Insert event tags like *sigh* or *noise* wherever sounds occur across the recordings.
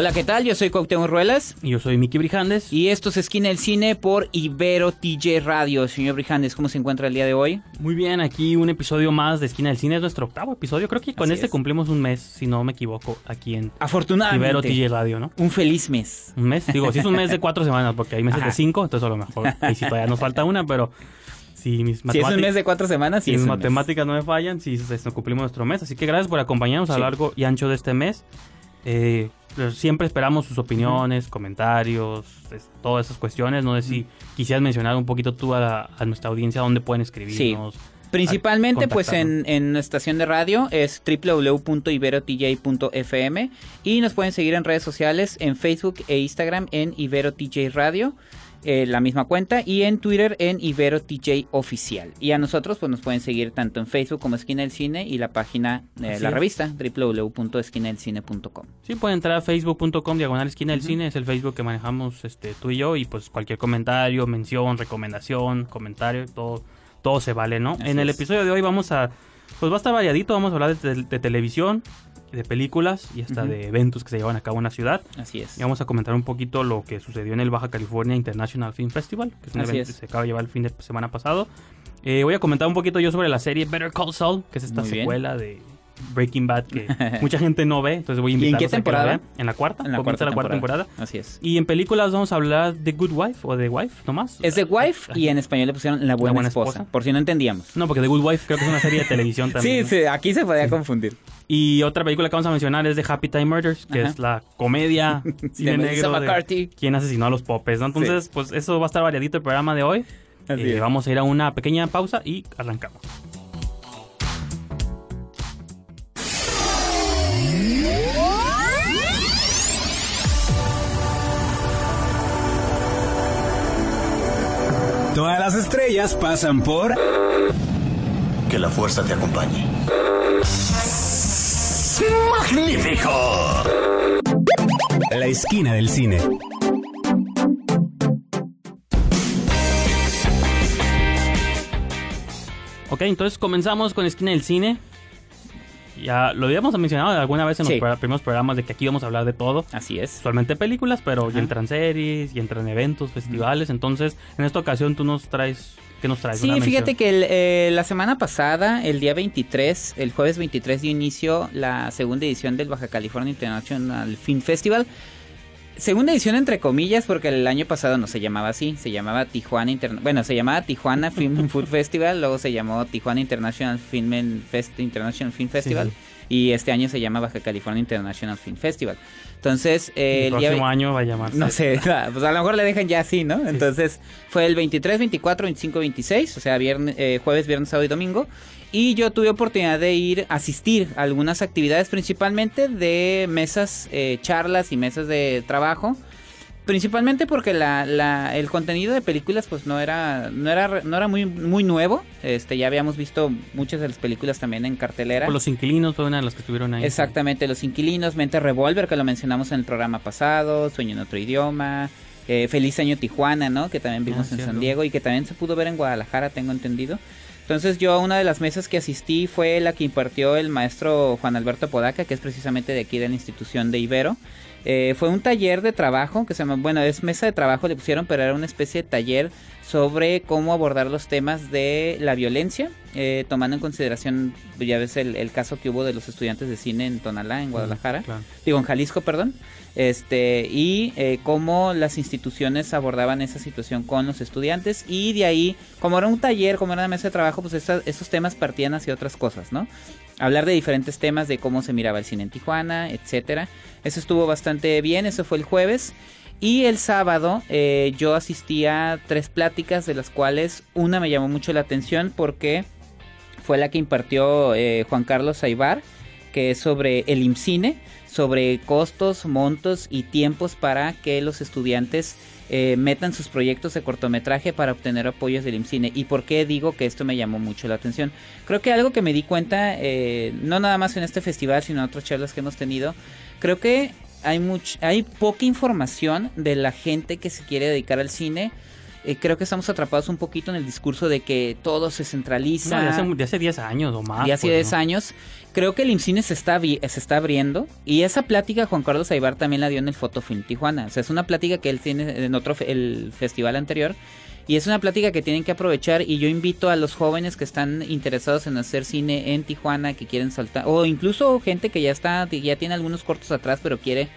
Hola, ¿qué tal? Yo soy Cuauhtémoc Ruelas. Y Yo soy Miki Brijandes. Y esto es Esquina del Cine por Ibero TJ Radio. Señor Brijandes, ¿cómo se encuentra el día de hoy? Muy bien, aquí un episodio más de Esquina del Cine. Es nuestro octavo episodio. Creo que con Así este es. cumplimos un mes, si no me equivoco, aquí en Afortunadamente. Ibero TJ Radio, ¿no? Un feliz mes. Un mes. Digo, sí es un mes de cuatro semanas, porque hay meses Ajá. de cinco, entonces a lo mejor *laughs* ahí sí todavía nos falta una, pero si mis Si es un matemáticas- mes de cuatro semanas, si mis un mes. matemáticas no me fallan, sí se- se- cumplimos nuestro mes. Así que gracias por acompañarnos a Sí. lo largo y ancho de este mes. Eh, pero siempre esperamos sus opiniones, comentarios, es- todas esas cuestiones. No sé si quisieras mencionar un poquito tú a, la- a nuestra audiencia dónde pueden escribirnos. Principalmente, a- pues en, en nuestra estación de radio es www.iberotj.fm y nos pueden seguir en redes sociales en Facebook e Instagram en Ibero TJ Radio, eh, la misma cuenta, y en Twitter en Ibero TJ Oficial. Y a nosotros, pues nos pueden seguir tanto en Facebook como Esquina del Cine y la página de Así la es. revista www.esquinadelcine.com. Sí, pueden entrar a facebook.com diagonal esquina del cine, es el Facebook que manejamos este, tú y yo, y pues cualquier comentario, mención, recomendación, comentario, todo, todo se vale, ¿no? Así en el es. episodio de hoy vamos a, pues va a estar variadito, vamos a hablar de, de televisión, de películas y hasta de eventos que se llevan a cabo en la ciudad. Así es. Y vamos a comentar un poquito lo que sucedió en el Baja California International Film Festival, que es un Así evento es. que se acaba de llevar el fin de semana pasado. Eh, voy a comentar un poquito yo sobre la serie Better Call Saul, que es esta Muy bien. secuela de Breaking Bad que *laughs* mucha gente no ve, entonces voy a ¿Y en invitarlos qué a que la vean. En la cuarta, En la cuarta la cuarta temporada. Así es. Y en películas vamos a hablar de Good Wife o The Wife, nomás. Es The Wife y en español le pusieron La Buena, Buena esposa, Esposa. por si no entendíamos. No, porque The Good Wife creo que es una serie de televisión *laughs* también. Sí, ¿no? sí, aquí se podía confundir. Y otra película que vamos a mencionar es de Happy Time Murders, que Ajá. es la comedia *laughs* cine De negro de McCarthy. quién asesinó a los popes, ¿no? Entonces, pues eso va a estar variadito el programa de hoy. Así Eh, es. vamos a ir a una pequeña pausa y arrancamos. Todas las estrellas pasan por Que la fuerza te acompañe. La Esquina del Cine. Ok, entonces comenzamos con Esquina del Cine. Ya lo habíamos mencionado alguna vez en Sí. los primeros programas de que aquí vamos a hablar de todo. Así es. Usualmente películas, pero Ajá. y entran series, y entran eventos, festivales. Entonces, en esta ocasión tú nos traes... ¿Qué nos traes? Sí, fíjate que el, eh, la semana pasada, el día 23, el jueves 23 dio inicio la segunda edición del Baja California International Film Festival. Segunda edición entre comillas porque el año pasado no se llamaba así, se llamaba Tijuana Interna bueno, se llamaba Tijuana Film Food Festival, luego se llamó Tijuana International Film Fest International Film Festival sí. y este año se llama Baja California International Film Festival. Entonces, eh, el próximo año va a llamarse... no sé, *laughs* pues a lo mejor le dejan ya así, ¿no? Entonces fue el 23, 24, 25, 26, o sea, viernes, eh, jueves, viernes, sábado y domingo. Y yo tuve oportunidad de ir a asistir a algunas actividades, principalmente de mesas, eh, charlas y mesas de trabajo. Principalmente porque la, la- el contenido de películas pues no era no era no era muy muy nuevo. Este ya habíamos visto muchas de las películas también en cartelera. Por los inquilinos fue una de las que estuvieron ahí. Exactamente, Los Inquilinos, Mente Revolver, que lo mencionamos en el programa pasado, Sueño en otro idioma, eh, Feliz Año Tijuana, ¿no? Que también vimos Ah, en cierto. San Diego y que también se pudo ver en Guadalajara, tengo entendido. Entonces yo una de las mesas que asistí fue la que impartió el maestro Juan Alberto Podaca, que es precisamente de aquí de la institución de Ibero. Eh, fue un taller de trabajo, que se llama, bueno, es mesa de trabajo, le pusieron, pero era una especie de taller sobre cómo abordar los temas de la violencia, eh, tomando en consideración, ya ves el, el caso que hubo de los estudiantes de cine en Tonalá, en Guadalajara, Claro. digo en Jalisco, perdón, este y eh, cómo las instituciones abordaban esa situación con los estudiantes y de ahí, como era un taller, como era una mesa de trabajo, pues esa- esos temas partían hacia otras cosas, ¿no? Hablar de diferentes temas, de cómo se miraba el cine en Tijuana, etcétera. Eso estuvo bastante bien, eso fue el jueves. Y el sábado eh, yo asistí a tres pláticas, de las cuales una me llamó mucho la atención porque fue la que impartió eh, Juan Carlos Aibar, que es sobre el IMCINE, sobre costos, montos y tiempos para que los estudiantes eh, metan sus proyectos de cortometraje para obtener apoyos del IMCINE. ¿Y por qué digo que esto me llamó mucho la atención? Creo que algo que me di cuenta, eh, no nada más en este festival, sino en otras charlas que hemos tenido, creo que hay, much, hay poca información de la gente que se quiere dedicar al cine. Eh, creo que estamos atrapados un poquito en el discurso de que todo se centraliza. No, de, hace, de hace 10 años o más. De hace pues, 10 ¿no? años. Creo que el IMCINE se está, se está abriendo. Y esa plática Juan Carlos Aibar también la dio en el Fotofilm Tijuana. O sea, es una plática que él tiene en otro el festival anterior. Y es una plática que tienen que aprovechar. Y yo invito a los jóvenes que están interesados en hacer cine en Tijuana, que quieren saltar. O incluso gente que ya está, ya tiene algunos cortos atrás, pero quiere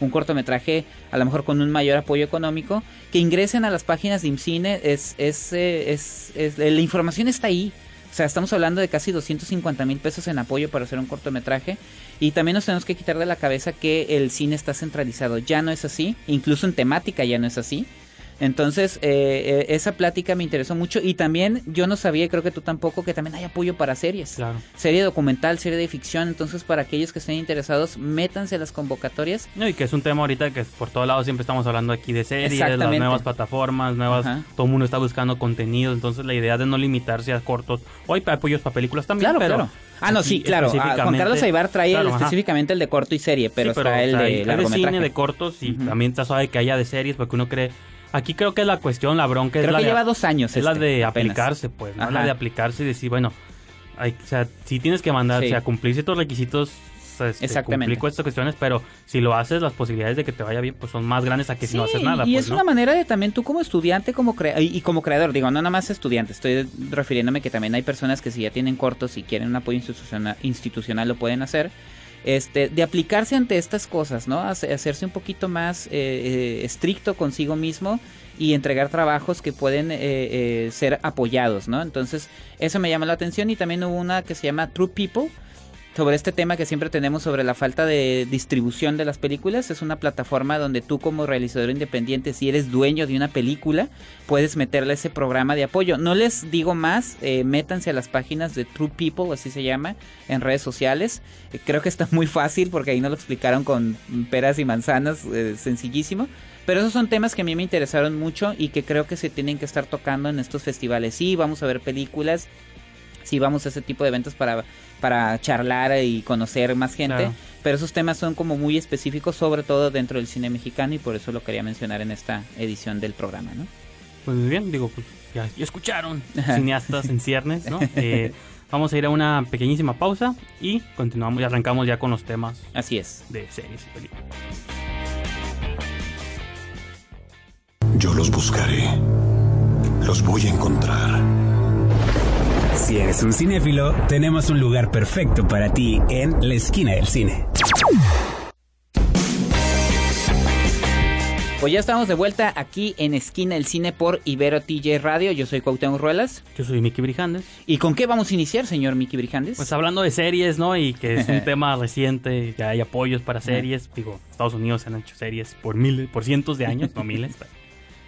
un cortometraje a lo mejor con un mayor apoyo económico, que ingresen a las páginas de IMCINE, es, es, eh, es, es- la información está ahí. O sea, estamos hablando de casi 250 mil pesos en apoyo para hacer un cortometraje. Y también nos tenemos que quitar de la cabeza que el cine está centralizado. Ya no es así. Incluso en temática ya no es así. Entonces, eh, eh, esa plática me interesó mucho. Y también yo no sabía, creo que tú tampoco, que también hay apoyo para series. Claro. Serie documental, serie de ficción. Entonces, para aquellos que estén interesados, métanse a las convocatorias. No, y que es un tema ahorita que por todos lados siempre estamos hablando aquí de series, las Exactamente. nuevas plataformas, nuevas, Ajá. todo el mundo está buscando contenido, entonces la idea de no limitarse a cortos, o hay apoyos para películas también, Claro, pero claro. Ah, no, sí, claro. Ah, Juan Carlos Aibar trae Claro, el- específicamente el de corto y serie, pero, Sí, está el o sea, de hay largometraje. cine de cortos y también está suave que haya de series, porque uno cree, aquí creo que la cuestión, la bronca es Creo la que de, lleva dos años. es la este, de apenas. aplicarse, pues, ¿no? Ajá. la de aplicarse y decir, bueno, hay, o sea, si tienes que mandar, Sí. o sea, cumplir ciertos requisitos, este, Exactamente. cumplir con estas cuestiones, pero si lo haces, las posibilidades de que te vaya bien, pues son más grandes a que si no Sí, haces nada. Y pues, es ¿no? una manera de también tú como estudiante como crea- y, y como creador, digo, no nada más estudiante, estoy refiriéndome que también hay personas que si ya tienen cortos y quieren un apoyo institucional, institucional lo pueden hacer. Este, de aplicarse ante estas cosas, ¿no? Hace- hacerse un poquito más eh, eh, estricto consigo mismo y entregar trabajos que pueden eh, ser apoyados, ¿no? Entonces, eso me llama la atención y también hubo una que se llama True People, sobre este tema que siempre tenemos sobre la falta de distribución de las películas. Es una plataforma donde tú como realizador independiente, si eres dueño de una película, puedes meterle ese programa de apoyo. No les digo más, eh, métanse a las páginas de True People, así se llama, en redes sociales. Eh, creo que está muy fácil porque ahí nos lo explicaron con peras y manzanas, eh, sencillísimo. Pero esos son temas que a mí me interesaron mucho y que creo que se tienen que estar tocando en estos festivales. Sí, vamos a ver películas, sí vamos a ese tipo de eventos para, para charlar y conocer más gente, Claro. pero esos temas son como muy específicos, sobre todo dentro del cine mexicano y por eso lo quería mencionar en esta edición del programa, ¿no? Pues muy bien, digo, pues ya, ya escucharon, cineastas en ciernes, ¿no? *laughs* Eh, vamos a ir a una pequeñísima pausa y continuamos y arrancamos ya con los temas Así es. de series y películas. Yo los buscaré. Los voy a encontrar. Si eres un cinéfilo, tenemos un lugar perfecto para ti en la esquina del cine. Pues ya estamos de vuelta aquí en Esquina del Cine por Ibero TJ Radio. Yo soy Cuauhtémoc Ruelas. Yo soy Mickey Brijandes. ¿Y con qué vamos a iniciar, señor Miki Brijandes? Pues hablando de series, ¿no? Y que es un *laughs* tema reciente, que hay apoyos para series. Digo, Estados Unidos se han hecho series por miles, por cientos de años, no miles, *laughs* pero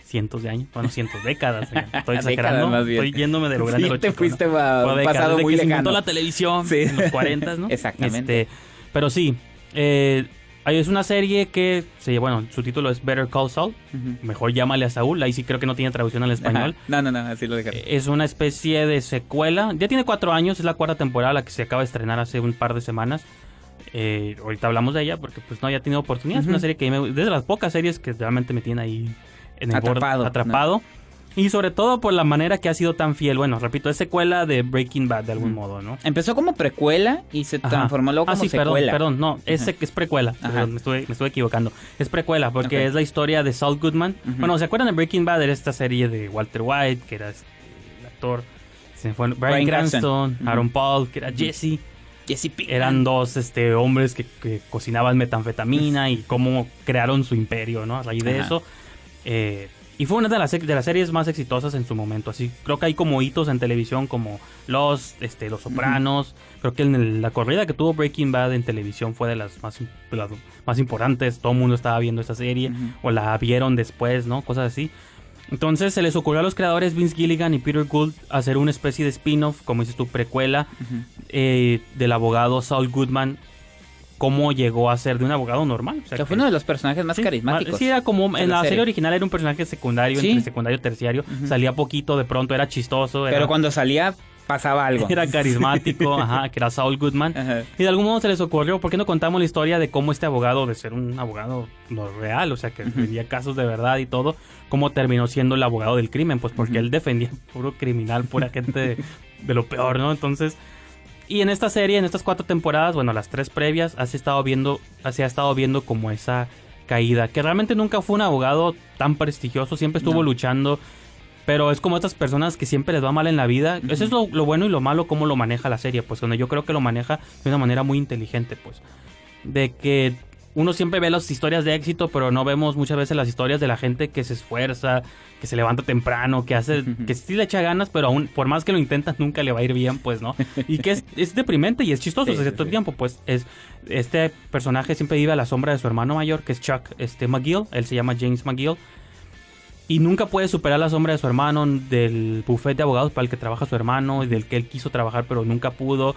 cientos de años, bueno, cientos décadas. eh, *laughs* Estoy exagerando, más bien. estoy yéndome de lo grande. Sí, lo te chico, fuiste ¿no? a décadas, pasado muy que se inventó lejano. la televisión Sí. en los 40, ¿no? *laughs* Exactamente. Este, pero sí, eh, es una serie que, se, bueno, su título es Better Call Saul. Mejor llámale a Saúl. Ahí sí creo que no tiene traducción al español. Ajá. No, no, no, así lo dejaron. Es una especie de secuela. Ya tiene cuatro años, es la cuarta temporada la que se acaba de estrenar hace un par de semanas. Eh, ahorita hablamos de ella porque pues no había tenido oportunidad. Es una serie que me- desde las pocas series que realmente me tiene ahí en el borde- Atrapado, atrapado. Y sobre todo por la manera que ha sido tan fiel. Bueno, repito, es secuela de Breaking Bad de algún modo, ¿no? Empezó como precuela y se Ajá. transformó luego ah, como sí, perdón, secuela. perdón, no, es, es precuela, perdón, me, estuve, me estuve equivocando. Es precuela porque es la historia de Saul Goodman. Bueno, ¿se acuerdan de Breaking Bad? Era esta serie de Walter White, que era este, el actor, se fue, Brian, Bryan Cranston. Aaron Paul, que era Jesse. Jesse Pinkman. Eran dos este, hombres que, que cocinaban metanfetamina y cómo crearon su imperio, ¿no? A raíz de Ajá. eso. Eh, y fue una de las, de las series más exitosas en su momento. Así, creo que hay como hitos en televisión como Los, este, Los Sopranos. Creo que en el- la corrida que tuvo Breaking Bad en televisión fue de las más, de las más importantes. Todo el mundo estaba viendo esta serie o la vieron después, ¿no? Cosas así. Entonces se les ocurrió a los creadores Vince Gilligan y Peter Gould hacer una especie de spin-off, como dices tú, precuela, eh, del abogado Saul Goodman cómo llegó a ser de un abogado normal. O sea, Que fue que- uno de los personajes más Sí, carismáticos. Sí, era como en la serie serie. original era un personaje secundario, Sí. entre secundario y terciario. Salía poquito, de pronto era chistoso. Era, Pero cuando salía, pasaba algo. *laughs* era carismático, *laughs* ajá, que era Saul Goodman. Ajá. Y de algún modo se les ocurrió, ¿por qué no contamos la historia de cómo este abogado, de ser un abogado no real, o sea, que defendía casos de verdad y todo, cómo terminó siendo el abogado del crimen? Pues porque él defendía puro criminal, pura *laughs* gente de, de lo peor, ¿no? Entonces, y en esta serie, en estas cuatro temporadas, bueno, las tres previas, has estado viendo, se ha estado viendo como esa caída, que realmente nunca fue un abogado tan prestigioso, siempre estuvo No. luchando, pero es como estas personas que siempre les va mal en la vida. Eso es lo, lo bueno y lo malo, cómo lo maneja la serie, pues donde yo creo que lo maneja de una manera muy inteligente, pues. De que uno siempre ve las historias de éxito, pero no vemos muchas veces las historias de la gente que se esfuerza, que se levanta temprano, que hace, *laughs* que sí le echa ganas, pero aún, por más que lo intenta, nunca le va a ir bien, pues, ¿no? Y que es, *laughs* es deprimente y es chistoso Sí, sí, todo el sí. tiempo, pues, es, este personaje siempre vive a la sombra de su hermano mayor, que es Chuck, este McGill, él se llama James McGill, y nunca puede superar la sombra de su hermano, del bufete de abogados para el que trabaja su hermano, y del que él quiso trabajar pero nunca pudo,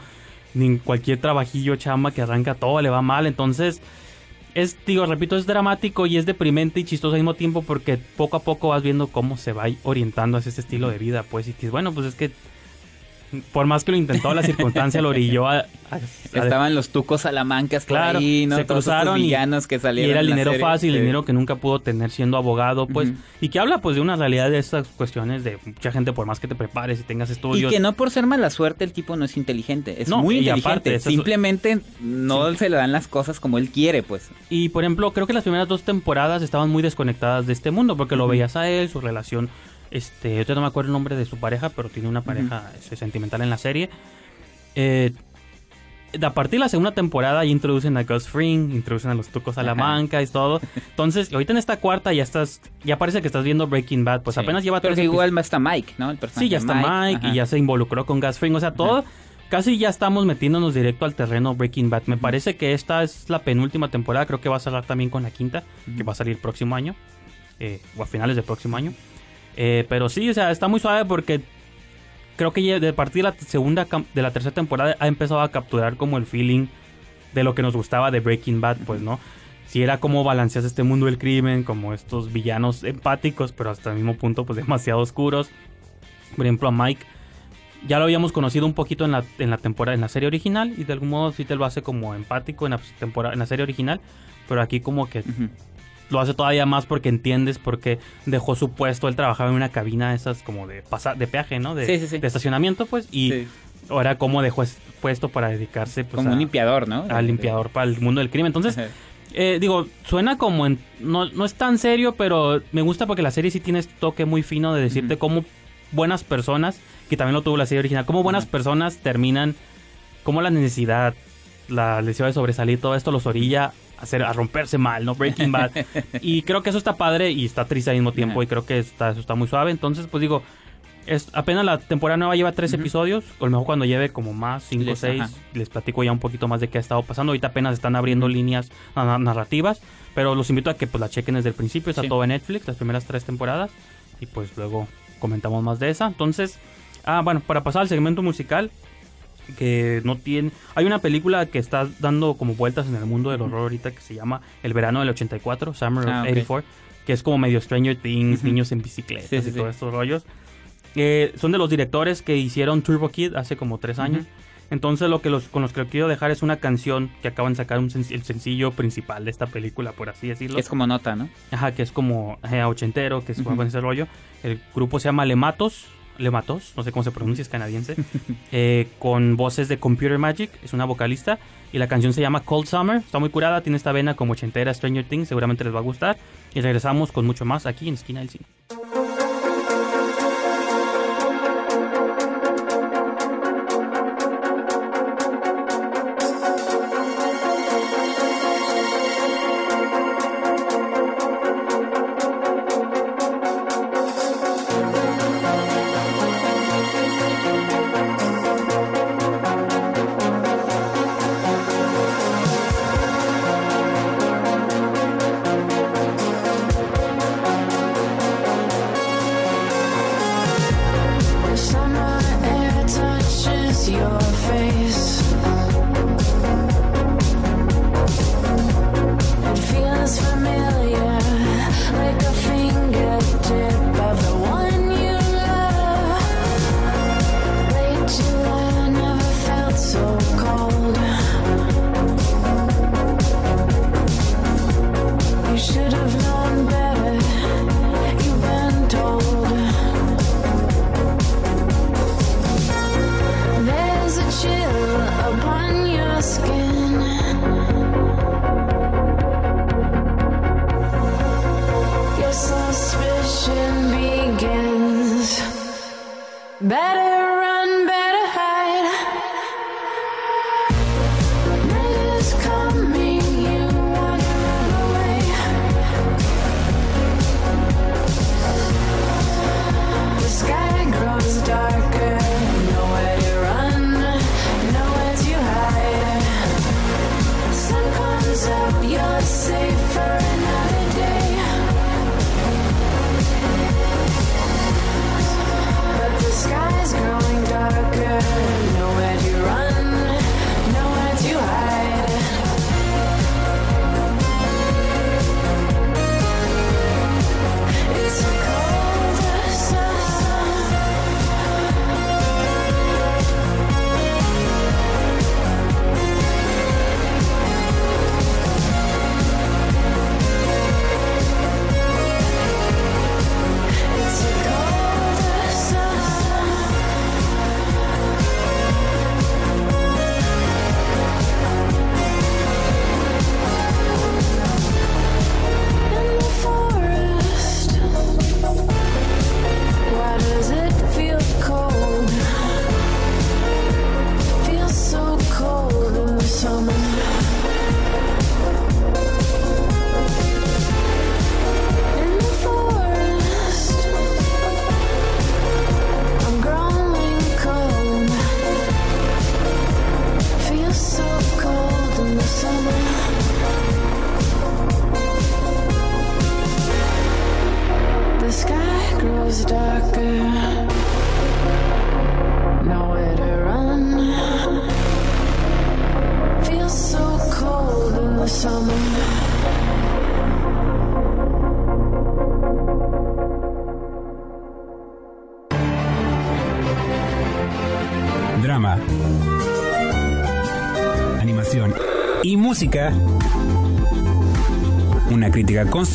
ni cualquier trabajillo chamba que arranca todo le va mal, entonces es, digo, repito, es dramático y es deprimente y chistoso al mismo tiempo porque poco a poco vas viendo cómo se va orientando hacia ese estilo de vida, pues, y que bueno, pues es que por más que lo intentó, la circunstancia lo orilló a... a- a- Estaban los tucos salamancas por Claro, ahí, ¿no? se Todos cruzaron y- que y salieron era el dinero serie. fácil, Sí. dinero que nunca pudo tener siendo abogado, pues, y que habla pues de una realidad de estas cuestiones de mucha gente por más que te prepares y tengas Y estudios. que no por ser mala suerte el tipo no es inteligente, es No, muy y inteligente. aparte, Simplemente no se le dan las cosas como él quiere, pues. Y por ejemplo, creo que las primeras dos temporadas estaban muy desconectadas de este mundo, porque lo veías a él, su relación, este, yo no me acuerdo el nombre de su pareja, pero tiene una pareja este, sentimental en la serie. Eh, a partir de la segunda temporada ya introducen a Gus Fring, introducen a los Tucos Salamanca y todo. Entonces, ahorita en esta cuarta ya estás, ya parece que estás viendo Breaking Bad, pues Sí. apenas lleva Pero tres que igual está Mike, ¿no? El personaje Sí, ya está Mike, y ya se involucró con Gus Fring. O sea, todo. Casi ya estamos metiéndonos directo al terreno Breaking Bad. Me parece que esta es la penúltima temporada. Creo que va a cerrar también con la quinta, que va a salir el próximo año. eh, o a finales del próximo año. Eh, pero sí, o sea, está muy suave porque creo que de partir de la segunda, de la tercera temporada ha empezado a capturar como el feeling de lo que nos gustaba de Breaking Bad, pues, ¿no? Si era como balanceas este mundo del crimen, como estos villanos empáticos, pero hasta el mismo punto, pues, demasiado oscuros. Por ejemplo, a Mike ya lo habíamos conocido un poquito en la, en la temporada, en la serie original, y de algún modo sí te lo hace como empático en la, temporada, en la serie original, pero aquí como que. Lo hace todavía más porque entiendes porque dejó su puesto, él trabajaba en una cabina esas como de pasa, de peaje, ¿no? De, Sí, sí, sí. de estacionamiento, pues, y ahora como dejó ese puesto para dedicarse pues, Como a- un limpiador, ¿no? al limpiador para el mundo del crimen. Entonces, eh, digo, suena como en, no, no es tan serio, pero me gusta porque la serie sí tiene este toque muy fino de decirte cómo buenas personas, que también lo tuvo la serie original, cómo buenas personas terminan, cómo la necesidad, la necesidad de sobresalir, todo esto los orilla hacer, a romperse mal, ¿no? Breaking Bad. *laughs* y creo que eso está padre y está triste al mismo tiempo y creo que está, eso está muy suave. Entonces, pues digo, es, apenas la temporada nueva lleva tres Ujú. episodios, o a lo mejor cuando lleve como más, cinco o seis, ajá. les platico ya un poquito más de qué ha estado pasando. Ahorita apenas están abriendo líneas na- narrativas, pero los invito a que pues la chequen desde el principio, está Sí. todo en Netflix, las primeras tres temporadas, y pues luego comentamos más de esa. Entonces, ah, bueno, para pasar al segmento musical, que no tiene... Hay una película que está dando como vueltas en el mundo del horror ahorita que se llama El verano del 84, Summer Ah, of ok. 84, que es como medio Stranger Things, niños en bicicletas Sí, sí, y sí. todos estos rollos. Eh, son de los directores que hicieron Turbo Kid hace como tres años. Entonces lo que los, con los que quiero dejar es una canción que acaban de sacar un sen- el sencillo principal de esta película, por así decirlo. Es como nota, ¿no? Ajá, que es como eh, ochentero, que es Ujú. con ese rollo. El grupo se llama Lematos, Lematos, no sé cómo se pronuncia, es canadiense, *laughs* eh, con voces de Computer Magic, es una vocalista, y la canción se llama Cold Summer, está muy curada, tiene esta vena como ochentera Stranger Things, seguramente les va a gustar, y regresamos con mucho más aquí en Esquina del Cine.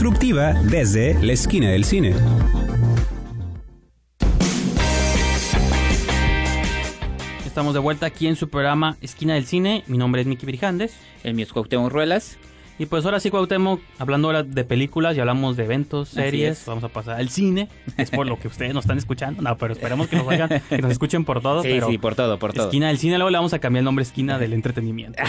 Constructiva desde la esquina del cine. Estamos de vuelta aquí en su programa Esquina del Cine. Mi nombre es Miki Brijandes. El mío es Cuauhtémoc Ruelas. Y pues ahora sí, Cuauhtémoc, hablando ahora de películas y hablamos de eventos, series, es. vamos a pasar al cine. Es por lo que ustedes nos están escuchando. No, pero esperemos que nos que nos escuchen por todo. Sí, pero sí, por todo, por todo. Esquina del cine, luego le vamos a cambiar el nombre Esquina del Entretenimiento.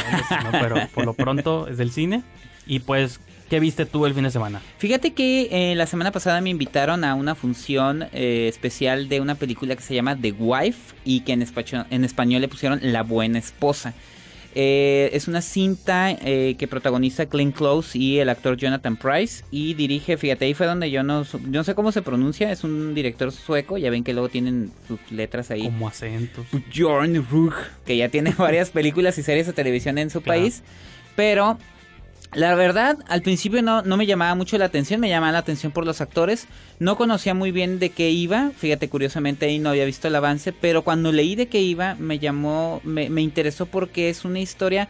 ¿no? Pero por lo pronto es del cine. Y pues, ¿qué viste tú el fin de semana? Fíjate que eh, la semana pasada me invitaron a una función eh, especial de una película que se llama The Wife y que en, español, en español le pusieron La Buena Esposa. Eh, es una cinta eh, que protagoniza Glenn Close y el actor Jonathan Price y dirige, fíjate, ahí fue donde yo no, no sé cómo se pronuncia, es un director sueco, ya ven que luego tienen sus letras ahí. Como acentos. Bjorn Rugg, que ya tiene *laughs* varias películas y series de televisión en su Claro. país. Pero la verdad, al principio no, no me llamaba mucho la atención, me llamaba la atención por los actores. No conocía muy bien de qué iba, fíjate, curiosamente ahí no había visto el avance, pero cuando leí de qué iba, me llamó, me, me interesó porque es una historia.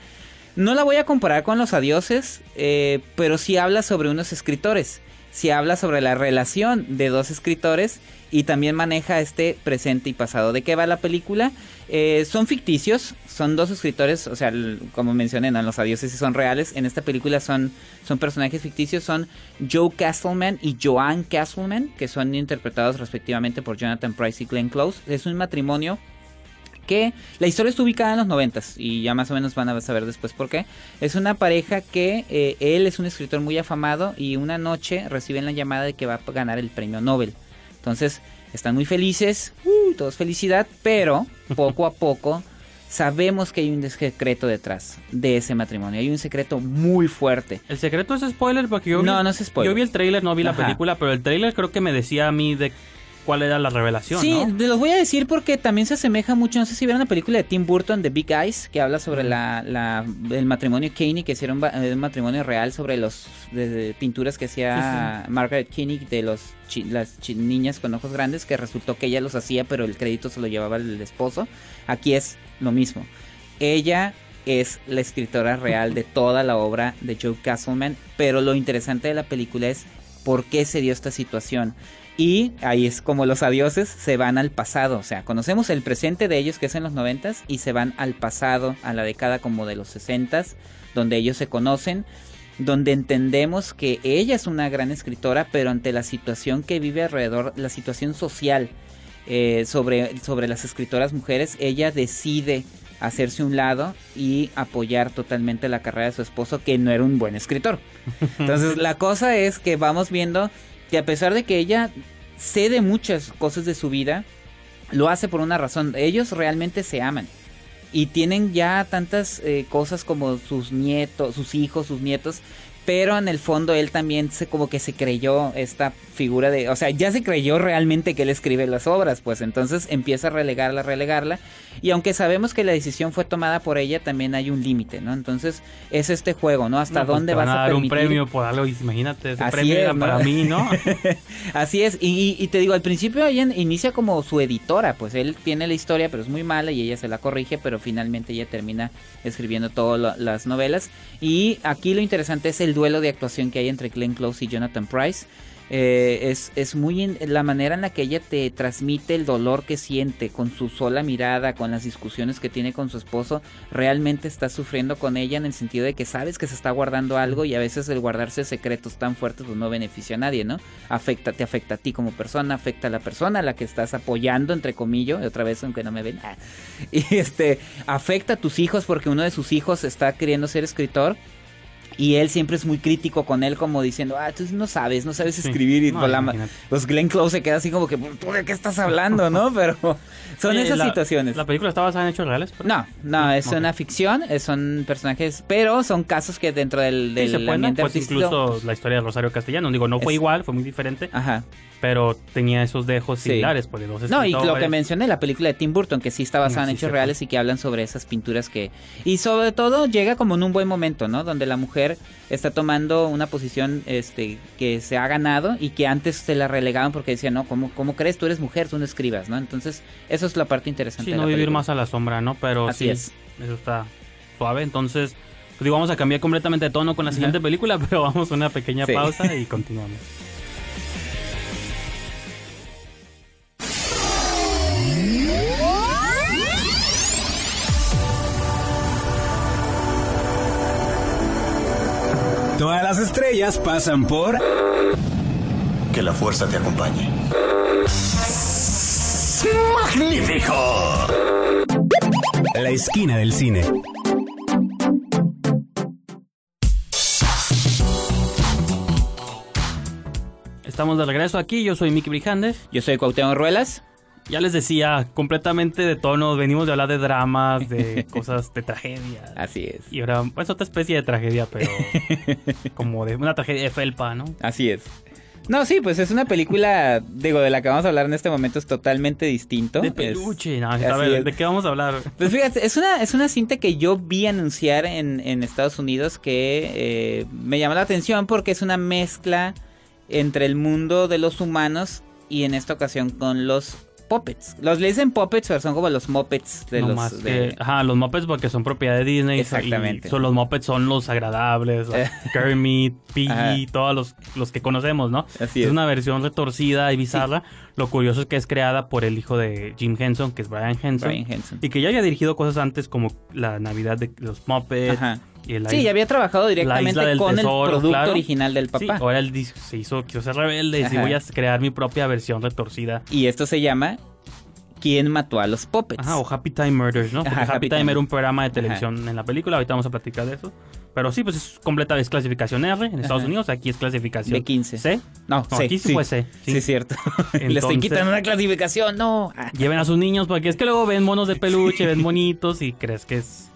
No la voy a comparar con los adioses, eh, pero sí habla sobre unos escritores. Sí habla sobre la relación de dos escritores y también maneja este presente y pasado. ¿De qué va la película? Eh, son ficticios, son dos escritores, o sea, como mencioné, ¿no? los adioses son reales. En esta película son, son personajes ficticios, son Joe Castleman y Joanne Castleman, que son interpretados respectivamente por Jonathan Price y Glenn Close. Es un matrimonio que la historia está ubicada en los noventas y ya más o menos van a saber después por qué. Es una pareja que eh, él es un escritor muy afamado y una noche reciben la llamada de que va a ganar el premio Nobel. Entonces están muy felices, uh, todos felicidad, pero poco a poco *laughs* sabemos que hay un secreto detrás de ese matrimonio. Hay un secreto muy fuerte. ¿El secreto es spoiler? Porque yo vi, No, no es spoiler. Yo vi el trailer, no vi la película, pero el trailer creo que me decía a mí de cuál era la revelación, Sí, ¿no? te los voy a decir porque también se asemeja mucho. No sé si vieron la película de Tim Burton, The Big Eyes, que habla sobre la, la- el matrimonio Kinney, que hicieron eh, un matrimonio real sobre los de- de pinturas que hacía Margaret Kinney de los chi- las chi- niñas con ojos grandes, que resultó que ella los hacía, pero el crédito se lo llevaba el esposo. Aquí es lo mismo. Ella es la escritora real de toda la obra de Joe Castleman, pero lo interesante de la película es por qué se dio esta situación. Y ahí es como los adioses se van al pasado, o sea, conocemos el presente de ellos que es en los noventas y se van al pasado, a la década como de los sesentas, donde ellos se conocen, donde entendemos que ella es una gran escritora, pero ante la situación que vive alrededor, la situación social eh, sobre, sobre las escritoras mujeres, ella decide hacerse un lado y apoyar totalmente la carrera de su esposo, que no era un buen escritor. *laughs* Entonces la cosa es que vamos viendo que a pesar de que ella cede muchas cosas de su vida, lo hace por una razón. Ellos realmente se aman. Y tienen ya tantas eh, cosas como sus nietos, sus hijos, sus nietos. Pero en el fondo él también se como que se creyó esta figura de, o sea, ya se creyó realmente que él escribe las obras, pues entonces empieza a relegarla, relegarla, y aunque sabemos que la decisión fue tomada por ella, también hay un límite, ¿no? Entonces es este juego, ¿no? Hasta No, pues, dónde vas a, dar un premio por algo, imagínate, ese Así premio era es, ¿no? para mí, ¿no? *laughs* Así es, y, y- y te digo, al principio ella inicia como su editora, pues él tiene la historia, pero es muy mala y ella se la corrige, pero finalmente ella termina escribiendo todas las novelas. Y aquí lo interesante es el duelo de actuación que hay entre Glenn Close y Jonathan Price. Eh, es, es muy la manera en la que ella te transmite el dolor que siente con su sola mirada, con las discusiones que tiene con su esposo. Realmente está sufriendo con ella en el sentido de que sabes que se está guardando algo y a veces el guardarse secretos tan fuertes pues no beneficia a nadie, ¿no? Afecta, te afecta a ti como persona, afecta a la persona a la que estás apoyando, entre comillas, otra vez aunque no me ven. ah. *laughs* Y este, afecta a tus hijos porque uno de sus hijos está queriendo ser escritor. Y él siempre es muy crítico con él, como diciendo, ah, tú no sabes, no sabes Sí. escribir. Y No, la pues Glenn Close se queda así como que, ¿tú de qué estás hablando, no? *laughs* Pero son esas la- situaciones. ¿La película está basada en hechos reales? pero? No, no, es Ok. una ficción, eh, son personajes, pero son casos que dentro del, Sí, del se puede, ambiente pues artístico- incluso la historia de Rosario Castellano. Digo, no fue Es- igual, fue muy diferente, Ajá. Pero tenía esos dejos Sí. similares. De dos No, y lo que mencioné, la película de Tim Burton, que sí está basada Mm, en sí, hechos reales y que hablan sobre esas pinturas que... Y sobre todo llega como en un buen momento, ¿no? Donde la mujer está tomando una posición este, que se ha ganado y que antes se la relegaban porque decían, no, ¿cómo, ¿cómo crees? Tú eres mujer, tú no escribas, ¿no? Entonces, eso es la parte interesante. Sí, de no la vivir película. más a la sombra, ¿no? Pero Así sí, es. eso está suave. Entonces, pues digo, vamos a cambiar completamente de tono con la siguiente película, *laughs* pero vamos a una pequeña pausa y continuamos. Todas las estrellas pasan por... Que la fuerza te acompañe. ¡Magnífico! La esquina del cine. Estamos de regreso aquí, yo soy Mickey Brijandes. Yo soy Cuauhtémoc Ruelas. Ya les decía, completamente de tono, venimos de hablar de dramas, de *laughs* cosas de tragedia. Así es. Y ahora, es otra especie de tragedia, pero *laughs* como de una tragedia de felpa, ¿no? Así es. No, sí, pues es una película, digo, de la que vamos a hablar en este momento es totalmente distinto. De Es- peluche, no, a ver, es. ¿de qué vamos a hablar? Pues fíjate, es una, es una cinta que yo vi anunciar en, en Estados Unidos que eh, me llama la atención porque es una mezcla entre el mundo de los humanos y en esta ocasión con los puppets. Los le dicen puppets, pero son como los muppets de no los... más de- que, ajá, los Muppets porque son propiedad de Disney. Exactamente. Y son, los Muppets son los agradables, los Kermit, Piggy, todos los, los que conocemos, ¿no? Así es es. una versión retorcida y bizarra. Lo curioso es que es creada por el hijo de Jim Henson, que es Brian Henson. Brian Henson. Y que ya había dirigido cosas antes como la Navidad de los Muppets. Ajá. Y el Sí, ya había trabajado directamente con Tesoro, el producto claro. original del Sí, papá. ahora él se hizo, quiso ser rebelde y voy a crear mi propia versión retorcida. Y esto se llama ¿Quién mató a los puppets? Ajá, o Happy Time Murders, ¿no? Porque Ajá, Happy, Happy Time, Time. era un programa de televisión en la película, ahorita vamos a platicar de eso. Pero sí, pues es completa, es clasificación R en Estados Ajá. Unidos, aquí es clasificación B15. C. No, No, sí, aquí sí fue C, Sí, sí. es cierto. *laughs* Le estoy Entonces- quitando una clasificación, no. Ah. Lleven a sus niños porque es que luego ven monos de peluche, ven monitos y crees que es...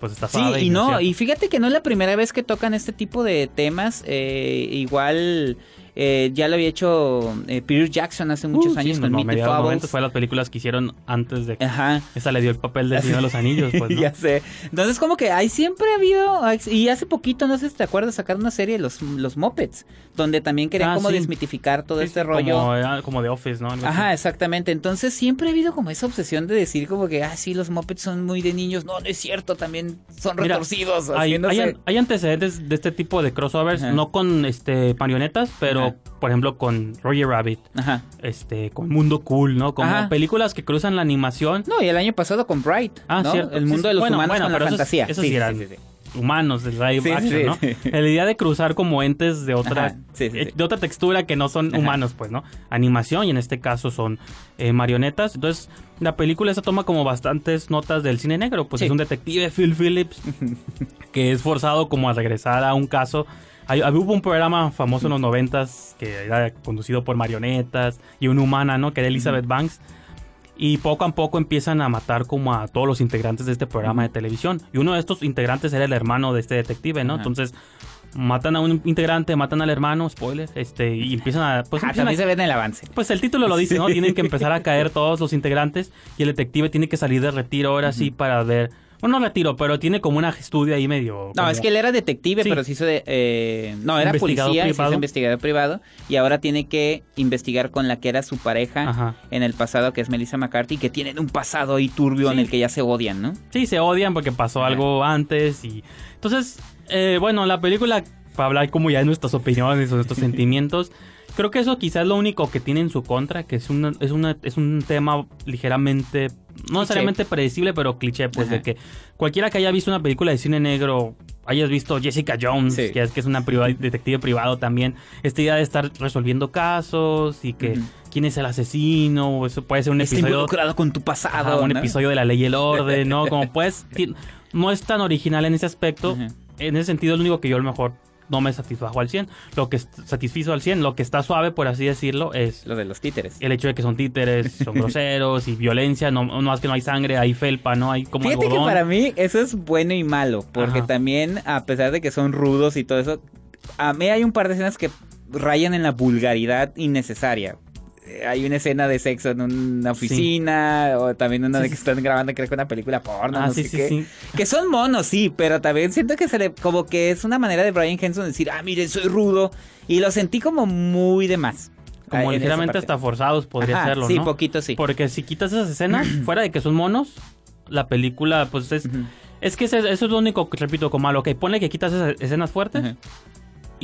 Pues está Sí, suave y no, y fíjate que no es la primera vez que tocan este tipo de temas. eh, igual eh, ya lo había hecho eh, Peter Jackson hace muchos Uh, sí, años en con los Meet the fue las películas que hicieron antes de... Ajá. Esa le dio el papel de *laughs* Señor de los Anillos, pues, ¿no? *laughs* ya sé. Entonces, como que hay siempre ha habido. Y hace poquito, no sé si te acuerdas, sacar una serie, los, los Muppets, donde también querían Ah, como sí. desmitificar todo Sí, este sí, rollo. Como, como de Office, ¿no? Algo así. Ajá, exactamente. Entonces siempre ha habido como esa obsesión de decir como que, ah, sí, los Muppets son muy de niños. No, no es cierto, también son Mira, retorcidos. Hay, hay an- hay antecedentes de este tipo de crossovers, Ajá. no con este marionetas, pero por ejemplo con Roger Rabbit, Ajá. este, con Mundo Cool, ¿no? Como Ajá. películas que cruzan la animación, No, y el año pasado con Bright. Ah, ¿no? cierto. El mundo de los bueno, humanos bueno, con la pero esos- fantasía. esos Sí, sí eran sí, humanos del live action, ¿no? La *laughs* idea de cruzar como entes de otra, eh, de otra textura que no son Ajá. humanos, pues, ¿no? Animación y en este caso son eh, marionetas. Entonces, la película esa toma como bastantes notas del cine negro. Pues es un detective, Phil Phillips, *laughs* que es forzado como a regresar a un caso. Hay- hubo un programa famoso en los noventas que era conducido por marionetas y una humana, ¿no? Que era Elizabeth Banks. Y poco a poco empiezan a matar como a todos los integrantes de este programa de televisión. Y uno de estos integrantes era el hermano de este detective, ¿no? Ajá. Entonces matan a un integrante, matan al hermano, spoiler, este, y empiezan a... Pues, Ah, empiezan a- también se ve en el avance. pues el título lo dice, ¿no? Tienen que empezar a caer todos los integrantes y el detective tiene que salir de retiro ahora sí para ver... Bueno, no retiro, pero tiene como un estudio ahí medio... No, como- es que él era detective, Sí. pero se hizo de... eh, no, era policía, se hizo privado. investigador privado. Y ahora tiene que investigar con la que era su pareja Ajá. en el pasado, que es Melissa McCarthy, que tienen un pasado ahí turbio en el que ya se odian, ¿no? Sí, se odian porque pasó Ajá. algo antes y... Entonces, eh, bueno, la película, para hablar como ya de nuestras opiniones o nuestros *laughs* sentimientos, creo que eso quizás es lo único que tiene en su contra, que es, una, es, una, es un tema ligeramente, no necesariamente predecible, pero cliché, pues Ajá. de que cualquiera que haya visto una película de cine negro, hayas visto Jessica Jones, Sí. que es que es una priva- detective privado también, esta idea de estar resolviendo casos y que quién es el asesino, o eso puede ser un Está episodio... involucrado con tu pasado. Ajá, un ¿no? episodio de la ley y el orden, ¿no? *laughs* Como ti- no es tan original en ese aspecto. En ese sentido, es lo único que yo a lo mejor no me satisfajo al 100. Lo que satisfizo al 100, lo que está suave, por así decirlo, es Lo de los títeres. el hecho de que son títeres, son *laughs* groseros y violencia. No, no más que no hay sangre, hay felpa, ¿no? Hay como Fíjate que para mí eso es bueno y malo, porque Ajá. también, a pesar de que son rudos y todo eso, a mí hay un par de escenas que rayan en la vulgaridad innecesaria. Eh, Hay una escena de sexo en una oficina, o también una de Sí, que sí. están grabando, creo que una película porno, Ah, no sí, sé sí, qué. sí. Que son monos, sí, pero también siento que se le, como que es una manera de Brian Henson decir, ah, miren, soy rudo, y lo sentí como muy de más. Ah, Como ligeramente hasta forzados podría Ajá, serlo, Sí, ¿no? poquito sí. Porque si quitas esas escenas, *clears throat* fuera de que son monos, la película, pues es... Es que eso es lo único que repito como malo. Que ponle que quitas esas escenas fuertes ujú.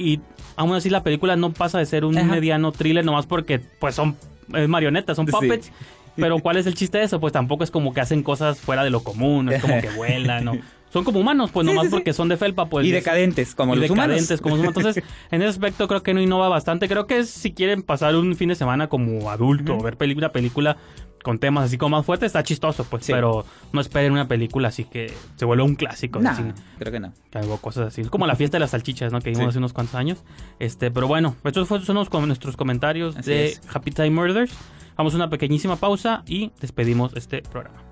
Y aún así la película no pasa de ser un Ajá. mediano thriller nomás porque pues son es marionetas, son Sí. puppets. Pero *laughs* ¿cuál es el chiste de eso? Pues tampoco es como que hacen cosas fuera de lo común, no es como que vuelan, ¿no? *laughs* Son como humanos, pues Sí, nomás sí, sí. porque son de felpa, pues. y es- decadentes, como y los decadentes, humanos. como los humanos. Entonces, *laughs* en ese aspecto creo que no innova bastante. Creo que es, si quieren pasar un fin de semana como adulto, Ujú. ver una película con temas así como más fuertes, está chistoso, pues. Pero no esperen una película así que se vuelva un clásico del No, cine creo que no. que cosas así. Como la fiesta de las salchichas, ¿no? Que vimos hace unos cuantos años. Este, pero bueno, estos fueron son nuestros comentarios Así de es. Happy Time Murders. Vamos a una pequeñísima pausa y despedimos este programa.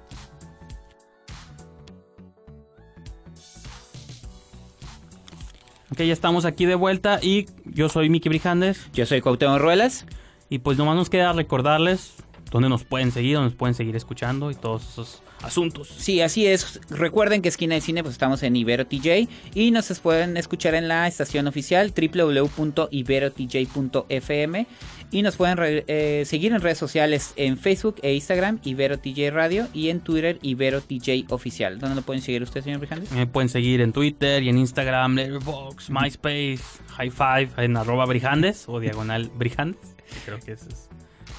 Ok, ya estamos aquí de vuelta y yo soy Miki Brijandes Yo soy Cuauhtémoc Ruelas. y pues nomás nos queda recordarles dónde nos pueden seguir, dónde nos pueden seguir escuchando y todos esos asuntos. Sí, así es. Recuerden que Esquina del Cine, pues estamos en Ibero TJ y nos pueden escuchar en la estación oficial www.iberotj.fm y nos pueden re- eh, seguir en redes sociales en Facebook e Instagram, Ibero TJ Radio y en Twitter, Ibero TJ Oficial. ¿Dónde lo pueden seguir ustedes, señor Brijandes? Me pueden seguir en Twitter y en Instagram, Letterboxd, MySpace, High Five, en arroba Brijandes o diagonal Brijandes. Creo que eso es.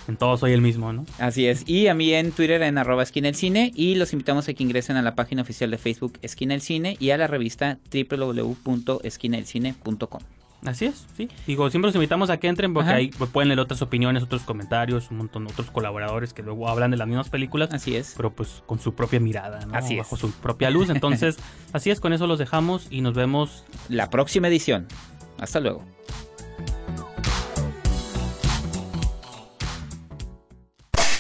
En todo soy el mismo, ¿no? Así es. Y a mí en Twitter en arroba esquina el cine. Y los invitamos a que ingresen a la página oficial de Facebook Esquina el Cine y a la revista www.esquinaelcine.com. Así es, sí. Digo, siempre los invitamos a que entren porque Ajá. ahí pueden leer otras opiniones, otros comentarios, un montón de otros colaboradores que luego hablan de las mismas películas. Así es. Pero pues con su propia mirada, ¿no? Así es. Bajo su propia luz. *laughs* Entonces, así es, con eso los dejamos y nos vemos La próxima edición. Hasta luego.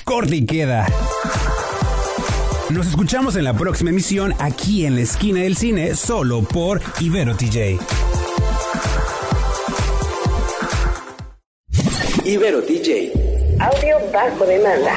Corte y queda. Nos escuchamos en la próxima emisión aquí en la esquina del cine, solo por Ibero TJ. Ibero DJ. Audio bajo demanda.